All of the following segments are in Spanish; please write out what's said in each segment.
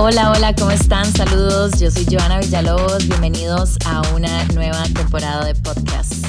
Hola, hola, ¿cómo están? Saludos, yo soy Joana Villalobos, bienvenidos a una nueva temporada de podcast.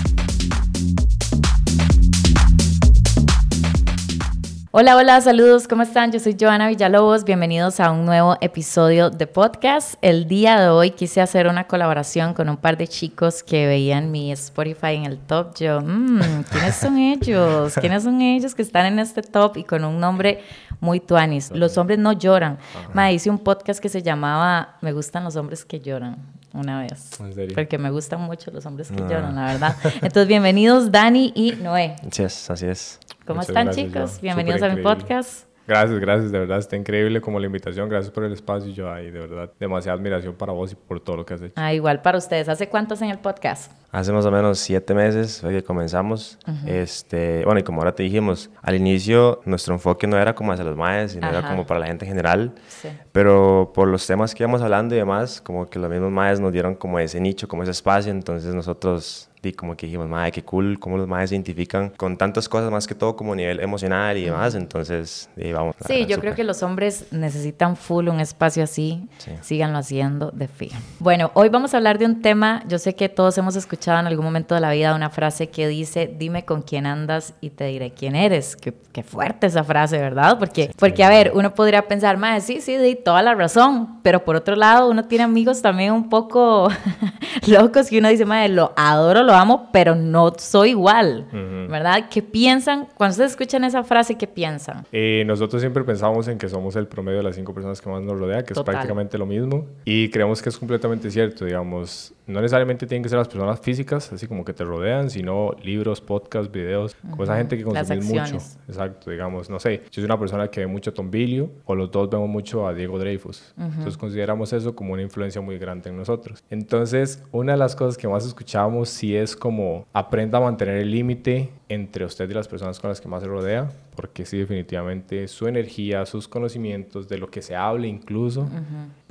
Hola, hola, saludos, ¿cómo están? Yo soy Joana Villalobos, bienvenidos a un nuevo episodio de podcast. El día de hoy quise hacer una colaboración con un par de chicos que veían mi Spotify en el top. Yo, mmm, ¿quiénes son ellos? ¿Quiénes son ellos que están en este top y con un nombre muy tuanis? Los hombres no lloran. Me hice un podcast que se llamaba Me gustan los hombres que lloran una vez. ¿En serio? Porque me gustan mucho los hombres que ah. lloran, la verdad. Entonces, bienvenidos Dani y Noé. Así es, así es. ¿Cómo están, chicos? Bienvenidos a mi podcast. Gracias, gracias, de verdad está increíble como la invitación, gracias por el espacio, yo ahí de verdad demasiada admiración para vos y por todo lo que has hecho. Ah, igual para ustedes, ¿hace cuántos en el podcast? Hace más o menos siete meses fue que comenzamos, este, bueno y como ahora te dijimos, al inicio nuestro enfoque no era como hacia los maes, sino era como para la gente en general, sí. pero por los temas que íbamos hablando y demás, como que los mismos maes nos dieron como ese nicho, como ese espacio, entonces nosotros y como que dijimos, madre, qué cool, cómo los madres se identifican con tantas cosas, más que todo como nivel emocional y demás, entonces vamos. Sí, yo creo que los hombres necesitan full un espacio así, síganlo haciendo de fijo. Bueno, hoy vamos a hablar de un tema, yo sé que todos hemos escuchado en algún momento de la vida una frase que dice, dime con quién andas y te diré quién eres. Qué, qué fuerte esa frase, ¿verdad? Porque, porque, a ver, uno podría pensar, madre, sí, sí, di toda la razón, pero por otro lado, uno tiene amigos también un poco locos que uno dice, madre, lo adoro, lo amo, pero no soy igual, ¿verdad? ¿Qué piensan? Cuando ustedes escuchan esa frase, ¿qué piensan? Eh, nosotros siempre pensamos en que somos el promedio de las cinco personas que más nos rodea, que es prácticamente lo mismo, y creemos que es completamente cierto, digamos, no necesariamente tienen que ser las personas físicas, así como que te rodean, sino libros, podcasts, videos, con esa gente que consume mucho. Exacto, digamos, no sé, yo soy una persona que ve mucho a Tom Bilio, o los dos vemos mucho a Diego Dreyfus, entonces consideramos eso como una influencia muy grande en nosotros. Entonces, una de las cosas que más escuchamos sí es como aprenda a mantener el límite entre usted y las personas con las que más se rodea, porque sí, definitivamente su energía, sus conocimientos, de lo que se hable incluso,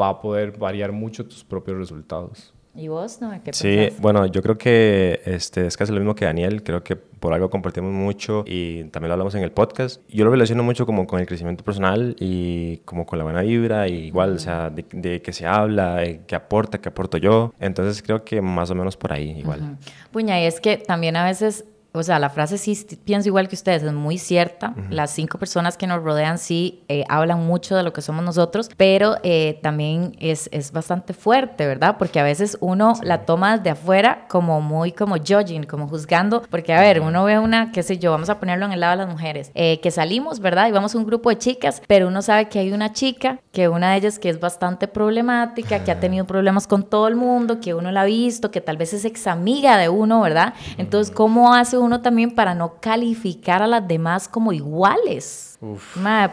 va a poder variar mucho tus propios resultados. ¿Y vos, no? ¿Qué sí, bueno, yo creo que este, es casi lo mismo que Daniel. Creo que por algo compartimos mucho y también lo hablamos en el podcast. Yo lo relaciono mucho como con el crecimiento personal y como con la buena vibra, y igual, o sea, de, de que se habla, de qué aporta, qué aporto yo. Entonces creo que más o menos por ahí, igual. Puña, y es que también a veces o sea, la frase sí pienso igual que ustedes, es muy cierta. Las cinco personas que nos rodean sí eh, hablan mucho de lo que somos nosotros, pero eh, también es, es, bastante fuerte, ¿verdad? Porque a veces uno la toma desde afuera como muy como judging, como juzgando, porque a ver, uno ve una, qué sé yo, vamos a ponerlo en el lado de las mujeres, eh, que salimos, ¿verdad? Y vamos a un grupo de chicas, pero uno sabe que hay una chica, que una de ellas que es bastante problemática, que ha tenido problemas con todo el mundo, que uno la ha visto, que tal vez es ex amiga de uno, ¿verdad? Entonces, ¿cómo hace uno también para no calificar a las demás como iguales.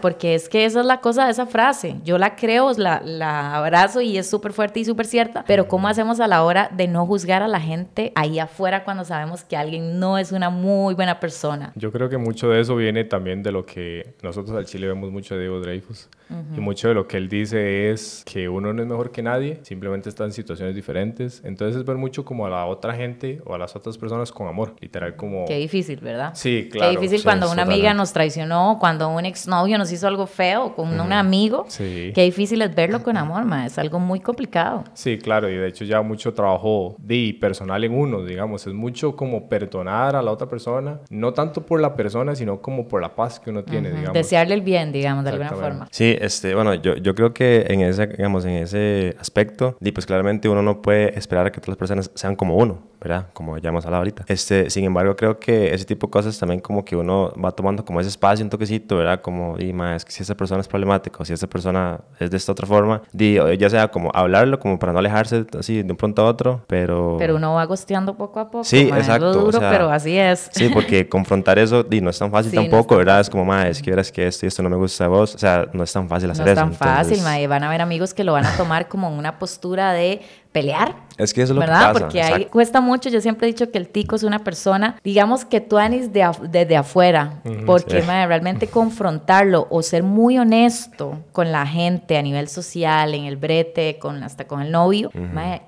Porque es que esa es la cosa de esa frase. Yo la creo, la, la abrazo y es súper fuerte y súper cierta, pero ¿cómo hacemos a la hora de no juzgar a la gente ahí afuera cuando sabemos que alguien no es una muy buena persona? Yo creo que mucho de eso viene también de lo que nosotros al Chile vemos mucho de Diego Dreyfus. Y mucho de lo que él dice es que uno no es mejor que nadie, simplemente está en situaciones diferentes. Entonces es ver mucho como a la otra gente o a las otras personas con amor, literal como... Qué difícil, ¿verdad? Sí, claro. Qué difícil cuando una amiga nos traicionó, cuando un exnovio nos hizo algo feo, con un amigo. Sí. Qué difícil es verlo con amor, ma. es algo muy complicado. Sí, claro, y de hecho ya mucho trabajo de personal en uno, digamos, es mucho como perdonar a la otra persona, no tanto por la persona, sino como por la paz que uno tiene, digamos. Desearle el bien, digamos, de alguna forma. Sí, este, bueno, yo, yo creo que en ese, digamos, en ese aspecto, y pues claramente uno no puede esperar a que todas las personas sean como uno, ¿verdad? Como ya hemos hablado ahorita. Este, sin embargo, creo que ese tipo de cosas también como que uno va tomando como ese espacio, un toquecito, ¿verdad? Como, y más, es que si esa persona es problemática o si esa persona es de esta otra forma, di, ya sea como hablarlo, como para no alejarse así de un pronto a otro, pero... Pero uno va gosteando poco a poco. Sí, exacto. Es duro, pero así es. Sí, porque confrontar eso, di, no es tan fácil tampoco, ¿verdad? Es como, más, es que verás que esto y esto no me gusta a vos, o sea, no es tan fácil hacer no es tan fácil, mae. Van a haber amigos que lo van a tomar como una postura de pelear. Es que eso es lo ¿verdad? que pasa. Porque ahí cuesta mucho. Yo siempre he dicho que el tico es una persona, digamos que tú anís de desde afuera, porque realmente confrontarlo o ser muy honesto con la gente a nivel social, en el brete, con, hasta con el novio,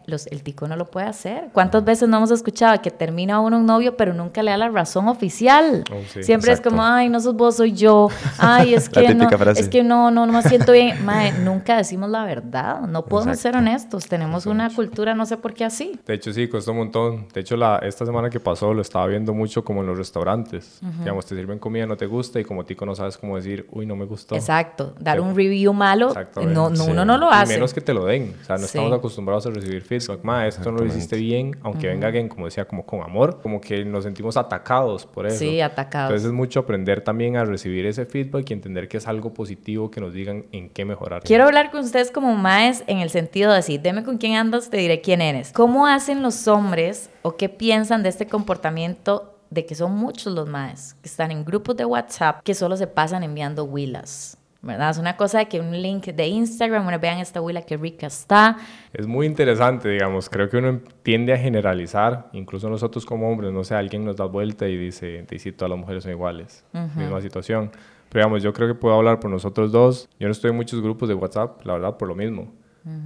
los, el tico no lo puede hacer. ¿Cuántas veces no hemos escuchado que termina uno un novio, pero nunca le da la razón oficial? Oh, siempre es como, ay, no sos vos, soy yo. Ay, es que, no, es que no, no, no me siento bien. nunca decimos la verdad. No podemos ser honestos. Tenemos una cultura, no sé por qué así. De hecho, sí, costó un montón. De hecho, la, esta semana que pasó lo estaba viendo mucho como en los restaurantes. Digamos, te sirven comida, no te gusta y como tico no sabes cómo decir, uy, no me gustó. Exacto. Dar un review malo, no, no uno no lo hace. Y menos que te lo den. O sea, no estamos acostumbrados a recibir feedback. Ma, esto no lo hiciste bien, aunque venga alguien, como decía, como con amor, como que nos sentimos atacados por eso. Sí, atacados. Entonces es mucho aprender también a recibir ese feedback y entender que es algo positivo que nos digan en qué mejorar. Quiero hablar con ustedes como maes en el sentido de decir, deme con quién andas, te diré quién eres. ¿Cómo hacen los hombres o qué piensan de este comportamiento de que son muchos los maes que están en grupos de WhatsApp que solo se pasan enviando huilas? ¿verdad? Es una cosa de que un link de Instagram, bueno, vean esta huila que rica está. Es muy interesante, digamos, creo que uno tiende a generalizar, incluso nosotros como hombres, no sé, alguien nos da vuelta y dice, te dice, todas las mujeres son iguales, misma situación. Pero digamos, yo creo que puedo hablar por nosotros dos. Yo no estoy en muchos grupos de WhatsApp, la verdad, por lo mismo.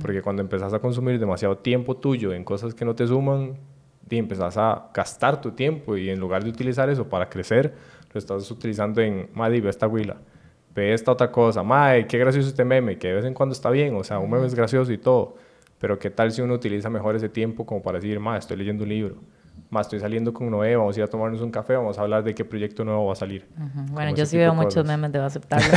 Porque cuando empezás a consumir demasiado tiempo tuyo en cosas que no te suman, y empezás a gastar tu tiempo y en lugar de utilizar eso para crecer, lo estás utilizando en, madre, ve esta huila, ve esta otra cosa, madre, qué gracioso este meme, que de vez en cuando está bien, o sea, un meme es gracioso y todo, pero qué tal si uno utiliza mejor ese tiempo como para decir, madre, estoy leyendo un libro, más estoy saliendo con Noé, vamos a ir a tomarnos un café, vamos a hablar de qué proyecto nuevo va a salir. Bueno, yo sí veo muchos memes, debo aceptarlo.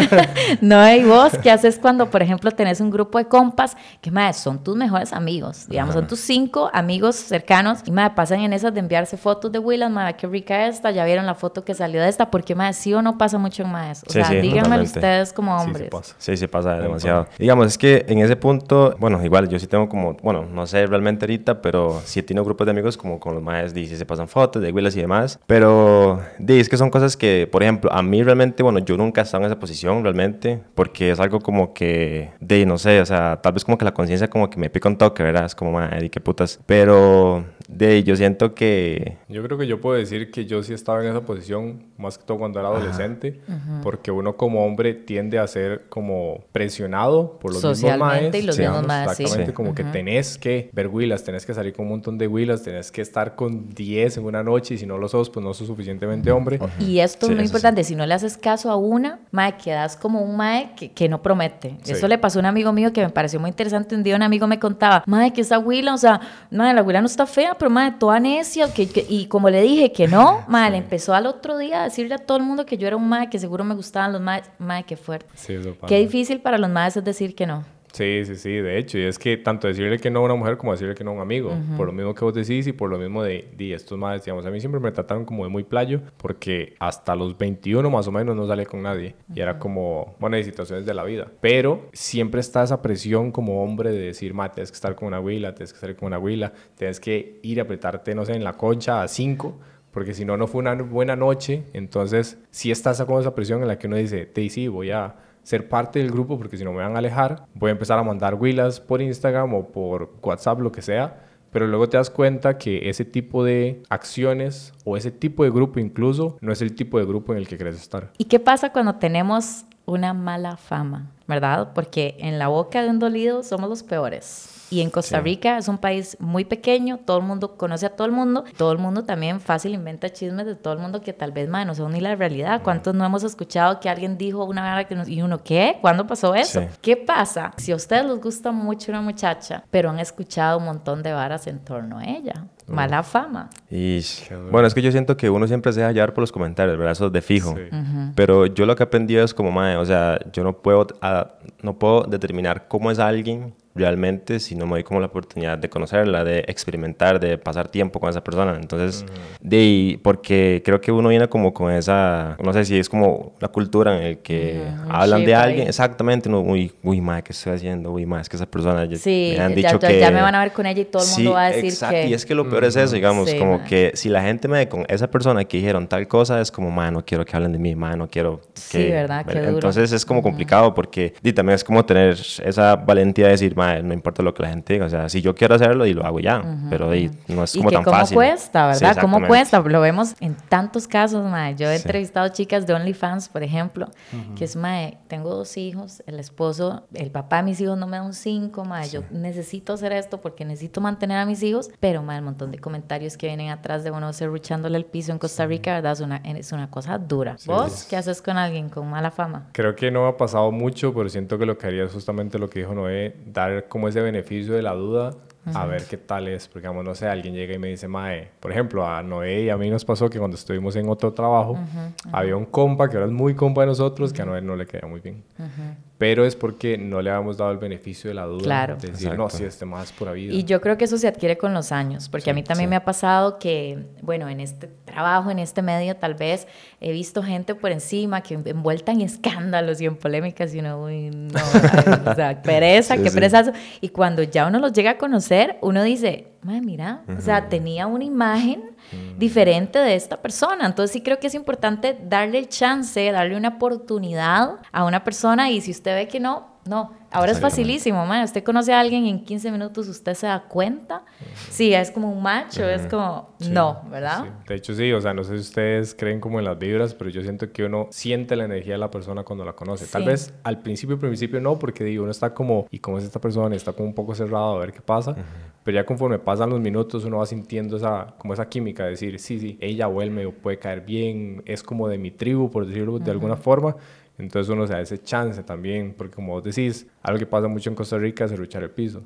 Noé, ¿y vos qué haces cuando, por ejemplo, tenés un grupo de compas que, más son tus mejores amigos? Digamos, son tus cinco amigos cercanos y, me pasan en esas de enviarse fotos de Willas, madre, qué rica esta, ya vieron la foto que salió de esta, porque, más sí o no pasa mucho en más. O sea, díganme ustedes como hombres. Sí, sí, pasa demasiado. Digamos, es que en ese punto, bueno, igual yo sí tengo como, bueno, no sé realmente ahorita, pero sí tengo grupos de amigos como con los más, dice, se pasan fotos de huilas y demás. Pero, dice, es que son cosas que, por ejemplo, a mí realmente, bueno, yo nunca he estado en esa posición realmente, porque es algo como que, de, no sé, o sea, tal vez como que la conciencia como que me pica un toque, ¿verdad? Es como, madre, qué putas. Pero, de, yo siento que... Yo creo que yo puedo decir que yo sí estaba en esa posición, más que todo cuando era adolescente, porque uno como hombre tiende a ser como presionado por los mismos maes. y los mismos maes, Exactamente, como que tenés que ver huilas, tenés que salir con un montón de huilas, tenés que estar con 10 en una noche y si no lo sos, pues no sos suficientemente hombre. Y esto es muy importante, si no le haces caso a una, mae, quedas como un mae que, que no promete. Eso le pasó a un amigo mío que me pareció muy interesante. Un día un amigo me contaba, mae, que esa huila, o sea, mae, la huila no está fea, pero mae, toda necia. Que, y como le dije que no, mae, le empezó al otro día a decirle a todo el mundo que yo era un mae, que seguro me gustaban los mae, mae, qué fuerte. Qué difícil para los maes es decir que no. Sí, sí, sí, de hecho, y es que tanto decirle que no a una mujer como decirle que no a un amigo, por lo mismo que vos decís y por lo mismo de, de estos más, digamos, a mí siempre me trataron como de muy playo, porque hasta los 21 más o menos no salía con nadie, y era como, bueno, hay situaciones de la vida, pero siempre está esa presión como hombre de decir, ma, tienes que estar con una huila, tienes que estar con una huila, tienes que ir a apretarte, no sé, en la concha a 5, porque si no, no fue una buena noche, entonces sí estás con esa presión en la que uno dice, te sí, voy a ser parte del grupo porque si no me van a alejar, voy a empezar a mandar huilas por Instagram o por WhatsApp, lo que sea, pero luego te das cuenta que ese tipo de acciones o ese tipo de grupo incluso no es el tipo de grupo en el que quieres estar. ¿Y qué pasa cuando tenemos una mala fama, verdad? Porque en la boca de un dolido somos los peores. Y en Costa Rica es un país muy pequeño, todo el mundo conoce a todo el mundo, todo el mundo también fácil inventa chismes de todo el mundo que tal vez más no son ni la realidad. ¿Cuántos no hemos escuchado que alguien dijo una vez que nos... y uno, ¿qué? ¿Cuándo pasó eso? ¿Qué pasa si a ustedes les gusta mucho una muchacha, pero han escuchado un montón de varas en torno a ella? Mala fama. Y bueno, es que yo siento que uno siempre se deja llevar por los comentarios, ¿verdad? Eso de fijo. Pero yo lo que he aprendido es como, mae, o sea, yo no puedo, ah, no puedo determinar cómo es alguien realmente si no me doy como la oportunidad de conocerla, de experimentar, de pasar tiempo con esa persona. Entonces, de, porque creo que uno viene como con esa, no sé si es como la cultura en el que hablan de alguien, exactamente, no, uy, uy, madre, ¿qué estoy haciendo? Uy, madre, es que esa persona sí, me han dicho ya, que... ya me van a ver con ella y todo el mundo va a decir exacto. que... Y es que lo peor es eso, digamos, como que si la gente me ve con esa persona que dijeron tal cosa, es como, madre, no quiero que hablen de mí, madre, no quiero que... Sí, ¿verdad? Qué Entonces es como complicado porque y también es como tener esa valentía de decir, no importa lo que la gente diga, o sea, si yo quiero hacerlo y lo hago ya, pero no es como y que tan cómo fácil. cuesta, ¿verdad? ¿Cómo cuesta? Lo vemos en tantos casos, mae. Yo he entrevistado chicas de OnlyFans, por ejemplo, que es, mae, tengo dos hijos, el esposo, el papá de mis hijos no me da un cinco, mae, yo necesito hacer esto porque necesito mantener a mis hijos, pero, mae, el montón de comentarios que vienen atrás de uno serruchándole el piso en Costa Rica, ¿verdad? Es una, es una cosa dura. ¿Vos qué haces con alguien con mala fama? Creo que no ha pasado mucho, pero siento que lo que haría es justamente lo que dijo Noé, dar como ese beneficio de la duda a ver qué tal es. Porque, digamos, no sé, alguien llega y me dice, Mae, por ejemplo, a Noé y a mí nos pasó que cuando estuvimos en otro trabajo, había un compa que ahora es muy compa de nosotros, que a Noé no le queda muy bien pero es porque no le habíamos dado el beneficio de la duda. Claro. De decir, no, si este más pura vida. Y yo creo que eso se adquiere con los años, porque a mí también me ha pasado que, bueno, en este trabajo, en este medio, tal vez he visto gente por encima que envuelta en escándalos y en polémicas y uno, uy, no, o sea, pereza, qué perezazo. Y cuando ya uno los llega a conocer, uno dice, mira, o sea, tenía una imagen diferente de esta persona. Entonces sí creo que es importante darle el chance, darle una oportunidad a una persona y si usted ve que no, no, ahora es facilísimo, man. Usted conoce a alguien y en 15 minutos usted se da cuenta. Sí, es como un macho, es como, no, ¿verdad? De hecho, sí, o sea, no sé si ustedes creen como en las vibras, pero yo siento que uno siente la energía de la persona cuando la conoce. Tal vez al principio, principio no, porque digo, uno está como, ¿y cómo es esta persona? Está como un poco cerrado a ver qué pasa. Pero ya conforme pasan los minutos, uno va sintiendo esa, como esa química, de decir, sí, sí, ella o él me puede caer bien, es como de mi tribu, por decirlo de alguna forma. Entonces uno se da ese chance también, porque como vos decís, algo que pasa mucho en Costa Rica es ruchar el piso.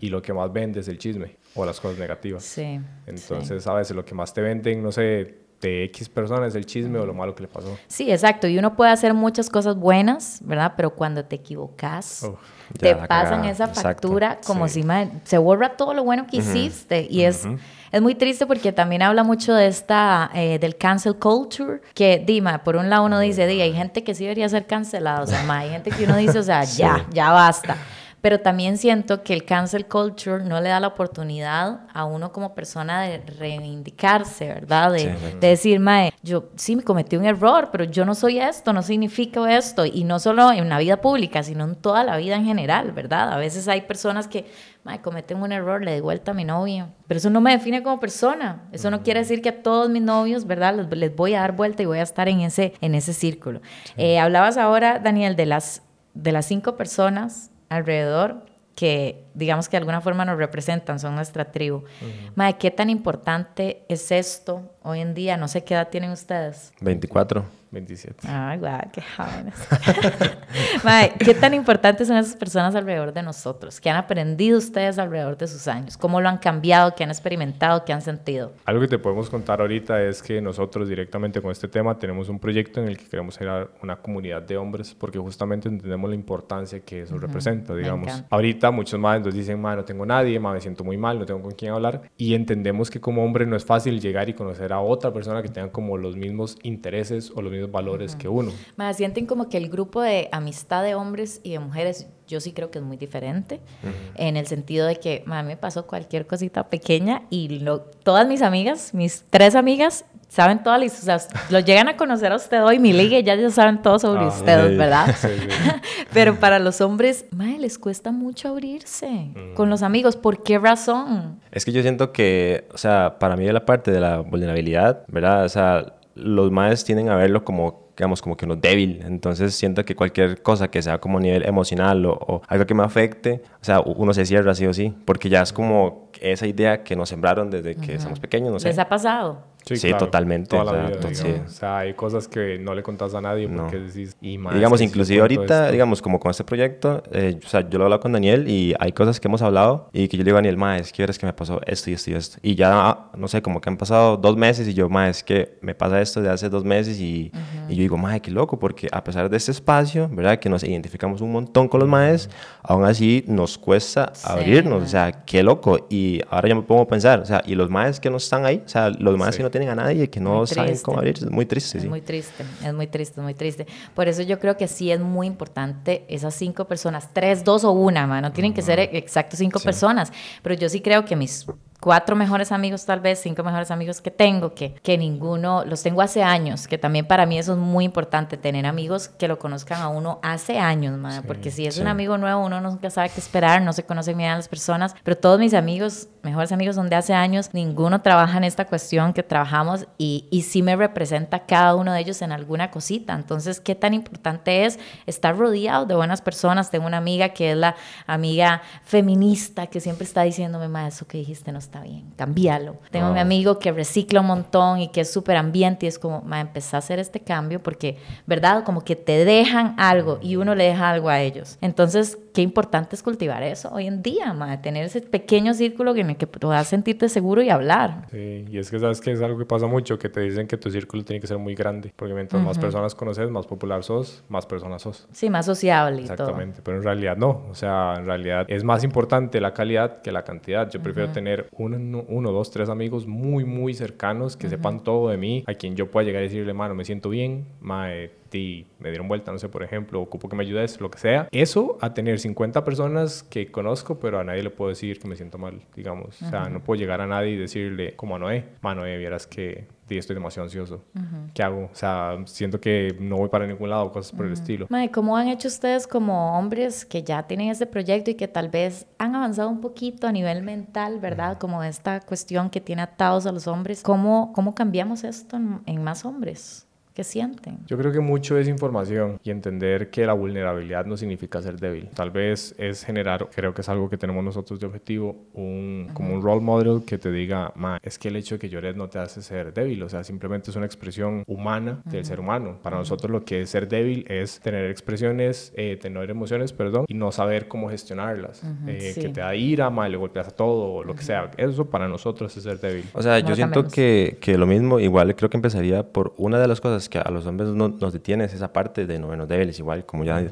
Y lo que más vende es el chisme o las cosas negativas. Sí. Entonces, a veces lo que más te venden, no sé, de X personas es el chisme o lo malo que le pasó. Sí, exacto. Y uno puede hacer muchas cosas buenas, ¿verdad? Pero cuando te equivocas, te pasan esa factura como si se borra todo lo bueno que hiciste. Y es es muy triste porque también habla mucho de esta, eh, del cancel culture, que, Dima, por un lado uno dice, di, hay gente que sí debería ser cancelada, o sea, hay gente que uno dice, o sea, ya, ya basta. Pero también siento que el cancel culture no le da la oportunidad a uno como persona de reivindicarse, ¿verdad? De, de, decir, mae, yo sí me cometí un error, pero yo no soy esto, no significo esto. Y no solo en la vida pública, sino en toda la vida en general, ¿verdad? A veces hay personas que, mae, cometen un error, le di vuelta a mi novio. Pero eso no me define como persona. Eso no quiere decir que a todos mis novios, ¿verdad? Les, voy a dar vuelta y voy a estar en ese, en ese círculo. Eh, hablabas ahora, Daniel, de las, de las cinco personas alrededor que digamos que de alguna forma nos representan, son nuestra tribu. Madre, ¿qué tan importante es esto hoy en día? No sé qué edad tienen ustedes. 24. 27. Ay, guau, qué jóvenes. ¿qué tan importantes son esas personas alrededor de nosotros? ¿Qué han aprendido ustedes alrededor de sus años? ¿Cómo lo han cambiado? ¿Qué han experimentado? ¿Qué han sentido? Algo que te podemos contar ahorita es que nosotros directamente con este tema tenemos un proyecto en el que queremos crear una comunidad de hombres porque justamente entendemos la importancia que eso representa, digamos. Ahorita muchos más nos dicen, ma, no tengo nadie, ma, me siento muy mal, no tengo con quién hablar y entendemos que como hombre no es fácil llegar y conocer a otra persona que tenga como los mismos intereses o los mismos valores que uno. Me sienten como que el grupo de amistad de hombres y de mujeres, yo sí creo que es muy diferente, en el sentido de que a mí me pasó cualquier cosita pequeña y lo, todas mis amigas, mis tres amigas, saben todas las, o sea, lo llegan a conocer a usted hoy, mi liga, ya ya saben todo sobre ah, usted, ¿verdad? Pero para los hombres, madre, les cuesta mucho abrirse mm. con los amigos. ¿Por qué razón? Es que yo siento que, o sea, para mí la parte de la vulnerabilidad, ¿verdad? O sea, los maes tienen a verlo como digamos, como que uno débil. Entonces siento que cualquier cosa que sea como a nivel emocional o, algo que me afecte, o sea, uno se cierra sí o sí, porque ya es como esa idea que nos sembraron desde que somos pequeños, no sé. ¿Les ha pasado? Sí, totalmente. Toda la vida, o sea, hay cosas que no le contás a nadie porque decís... Y digamos, inclusive ahorita, digamos, como con este proyecto, eh, o sea, yo lo he hablado con Daniel y hay cosas que hemos hablado y que yo le digo a Daniel, ma, es que que me pasó esto y esto y esto. Y ya, no sé, como que han pasado dos meses y yo, ma, es que me pasa esto de hace dos meses y, y yo digo, ma, qué loco, porque a pesar de este espacio, ¿verdad? Que nos identificamos un montón con los maes, aún así nos cuesta abrirnos, o sea, qué loco. Y ahora ya me pongo a pensar, o sea, y los maes que no están ahí, o sea, los maes que no tienen a nadie, que no saben cómo abrir, es muy triste. Es muy triste, es muy triste, es muy triste. Por eso yo creo que sí es muy importante esas cinco personas, tres, dos o una, no tienen que ser exactos cinco personas, pero yo sí creo que mis cuatro mejores amigos tal vez, cinco mejores amigos que tengo, que, que ninguno, los tengo hace años, que también para mí eso es muy importante, tener amigos que lo conozcan a uno hace años, porque si es un amigo nuevo, uno nunca sabe qué esperar, no se conoce bien a las personas, pero todos mis amigos, mejores amigos son de hace años, ninguno trabaja en esta cuestión que trabajamos y, y sí me representa cada uno de ellos en alguna cosita. Entonces, ¿qué tan importante es estar rodeado de buenas personas? Tengo una amiga que es la amiga feminista que siempre está diciéndome, ma, eso que dijiste no está bien, cambialo. Tengo un mi amigo que recicla un montón y que es súper ambiente y es como, ma, empezar a hacer este cambio porque, ¿verdad? Como que te dejan algo y uno le deja algo a ellos. Entonces, qué importante es cultivar eso hoy en día, ma, tener ese pequeño círculo en el que puedas sentirte seguro y hablar. Sí, y es que sabes que es algo que pasa mucho, que te dicen que tu círculo tiene que ser muy grande, porque mientras más personas conoces, más popular sos, más personas sos. Sí, más sociable y Exactamente, pero en realidad no, o sea, en realidad es más importante la calidad que la cantidad. Yo prefiero tener uno, uno, dos, tres amigos muy, muy cercanos que sepan todo de mí, a quien yo pueda llegar a decirle, mano, me siento bien, mae, ti me dieron vuelta, no sé, por ejemplo, ocupo que me ayudes, lo que sea. Eso a tener 50 personas que conozco, pero a nadie le puedo decir que me siento mal, digamos. O sea, no puedo llegar a nadie y decirle, como a Noé, mano, Noé, vieras que estoy demasiado ansioso. ¿Qué hago? O sea, siento que no voy para ningún lado, cosas por el estilo. ¿Cómo han hecho ustedes como hombres que ya tienen ese proyecto y que tal vez han avanzado un poquito a nivel mental, ¿verdad? Como esta cuestión que tiene atados a los hombres. ¿Cómo, cómo cambiamos esto en más hombres? ¿Qué sienten? Yo creo que mucho es información y entender que la vulnerabilidad no significa ser débil. Tal vez es generar, creo que es algo que tenemos nosotros de objetivo, un, como un role model que te diga, ma, es que el hecho de que llores no te hace ser débil, o sea, simplemente es una expresión humana del ser humano. Para nosotros lo que es ser débil es tener expresiones, eh, tener emociones, perdón, y no saber cómo gestionarlas. Eh, que te da ira, ma, le golpeas a todo, o lo que sea. Eso para nosotros es ser débil. O sea, yo siento que, que lo mismo, igual creo que empezaría por una de las cosas que a los hombres no, nos detiene es esa parte de novenos débiles, igual como ya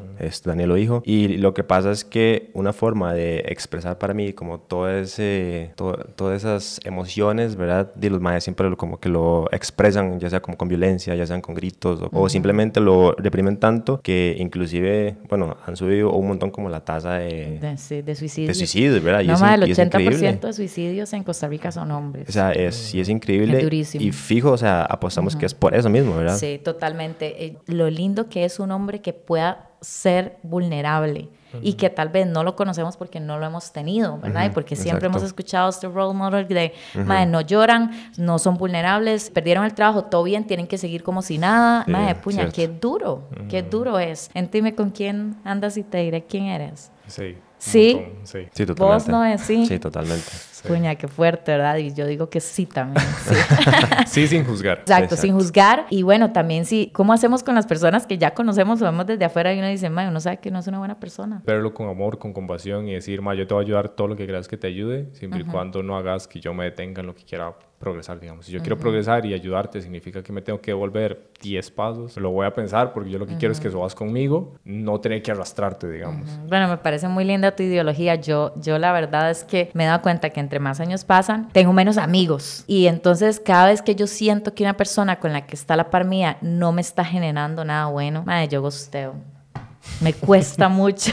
Daniel lo dijo. Y lo que pasa es que una forma de expresar para mí como todo ese, todas esas emociones, ¿verdad? De los mayas siempre lo, como que lo expresan, ya sea como con violencia, ya sean con gritos, o, simplemente lo reprimen tanto que inclusive, bueno, han subido un montón como la tasa de, de, suicidios. De suicidios, ¿verdad? no, más del 80% de suicidios en Costa Rica son hombres. O sea, es, sí es increíble. Y fijo, o sea, apostamos que es por eso mismo, ¿verdad? Sí, totalmente. Eh, lo lindo que es un hombre que pueda ser vulnerable y que tal vez no lo conocemos porque no lo hemos tenido, ¿verdad? y porque siempre hemos escuchado este role model de, madre, no lloran, no son vulnerables, perdieron el trabajo, todo bien, tienen que seguir como si nada. madre, puña, qué duro, qué duro es. Entime con quién andas y te diré quién eres. Sí. Sí. sí. totalmente. Vos no es sí. Sí, totalmente. Puña, qué fuerte, ¿verdad? Y yo digo que sí también. Sí, sin juzgar. Exacto, sin juzgar. Y bueno, también sí, ¿cómo hacemos con las personas que ya conocemos o vemos desde afuera y uno dice, ma, uno sabe que no es una buena persona? Verlo con amor, con compasión y decir, ma, yo te voy a ayudar todo lo que creas que te ayude, siempre y cuando no hagas que yo me detenga en lo que quiera progresar, digamos. Si yo quiero progresar y ayudarte, significa que me tengo que devolver 10 pasos. Lo voy a pensar porque yo lo que quiero es que subas conmigo, no tener que arrastrarte, digamos. Bueno, me parece muy linda tu ideología. Yo, yo la verdad es que me he dado cuenta que entre más años pasan, tengo menos amigos. Y entonces cada vez que yo siento que una persona con la que está la par mía no me está generando nada bueno, madre, yo gosteo. Me cuesta mucho.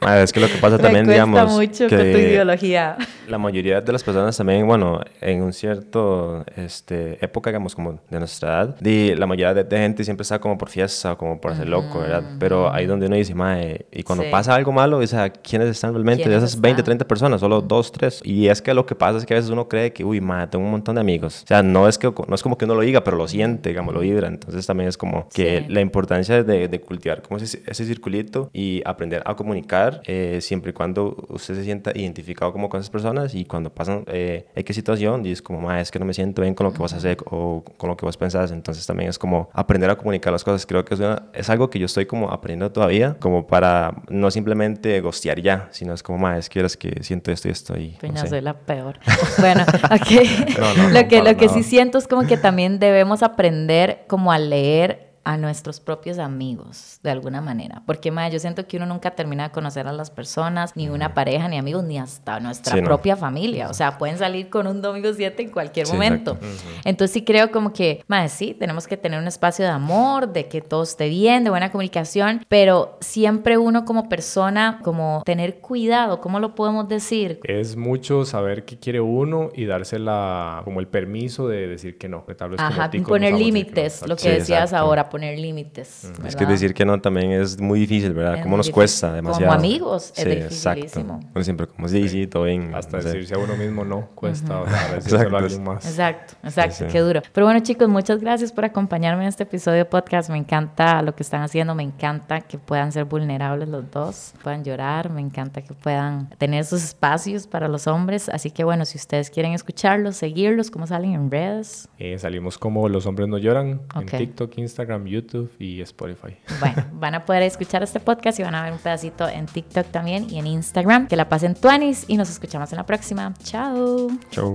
Es que lo que pasa también, Me digamos. mucho que con tu ideología. La mayoría de las personas también, bueno, en un cierto este, época, digamos, como de nuestra edad, y la mayoría de, gente siempre está como por fiesta, como por hacer loco, ¿verdad? Pero ahí donde uno dice, mae, y cuando pasa algo malo, o sea, ¿quiénes están realmente? De esas 20, 30 personas, solo dos, tres. Y es que lo que pasa es que a veces uno cree que, uy, mae, tengo un montón de amigos. O sea, no es, que, no es como que uno lo diga, pero lo siente, digamos, lo vibra. Entonces también es como que la importancia de, de cultivar como ese, ese circulito y aprender a comunicar eh, siempre y cuando usted se sienta identificado como con esas personas y cuando pasan eh, X situación, dices como, es que no me siento bien con lo que vas a hacer o con lo que vos pensás, entonces también es como aprender a comunicar las cosas, creo que es, es algo que yo estoy como aprendiendo todavía, como para no simplemente gostear ya, sino es como, más quieres que siento esto y esto y... no soy la peor. bueno, ok. lo que, lo que sí siento es como que también debemos aprender como a leer a nuestros propios amigos, de alguna manera. Porque, madre, yo siento que uno nunca termina de conocer a las personas, ni una pareja, ni amigos, ni hasta nuestra propia familia. O sea, pueden salir con un domingo 7 en cualquier momento. Entonces sí creo como que, madre, sí, tenemos que tener un espacio de amor, de que todo esté bien, de buena comunicación, pero siempre uno como persona, como tener cuidado, ¿cómo lo podemos decir? Es mucho saber qué quiere uno y dársela como el permiso de decir que no. Tal vez Ajá, poner límites, lo que decías ahora, poner límites. Es que decir que no también es muy difícil, ¿verdad? ¿Cómo nos cuesta demasiado? Como amigos, es dificilísimo. Exacto. Bueno, siempre como sí, sí, todo bien. Hasta decirse a uno mismo no cuesta, o sea, decírselo a alguien más. Exacto, exacto, qué duro. Pero bueno, chicos, muchas gracias por acompañarme en este episodio de podcast. Me encanta lo que están haciendo, me encanta que puedan ser vulnerables los dos, puedan llorar, me encanta que puedan tener sus espacios para los hombres. Así que bueno, si ustedes quieren escucharlos, seguirlos, ¿cómo salen en redes? Eh, salimos como Los Hombres No Lloran en TikTok, Instagram, YouTube y Spotify. Bueno, van a poder escuchar este podcast y van a ver un pedacito en TikTok también y en Instagram. Que la pasen tuanis y nos escuchamos en la próxima. Chao. Chao.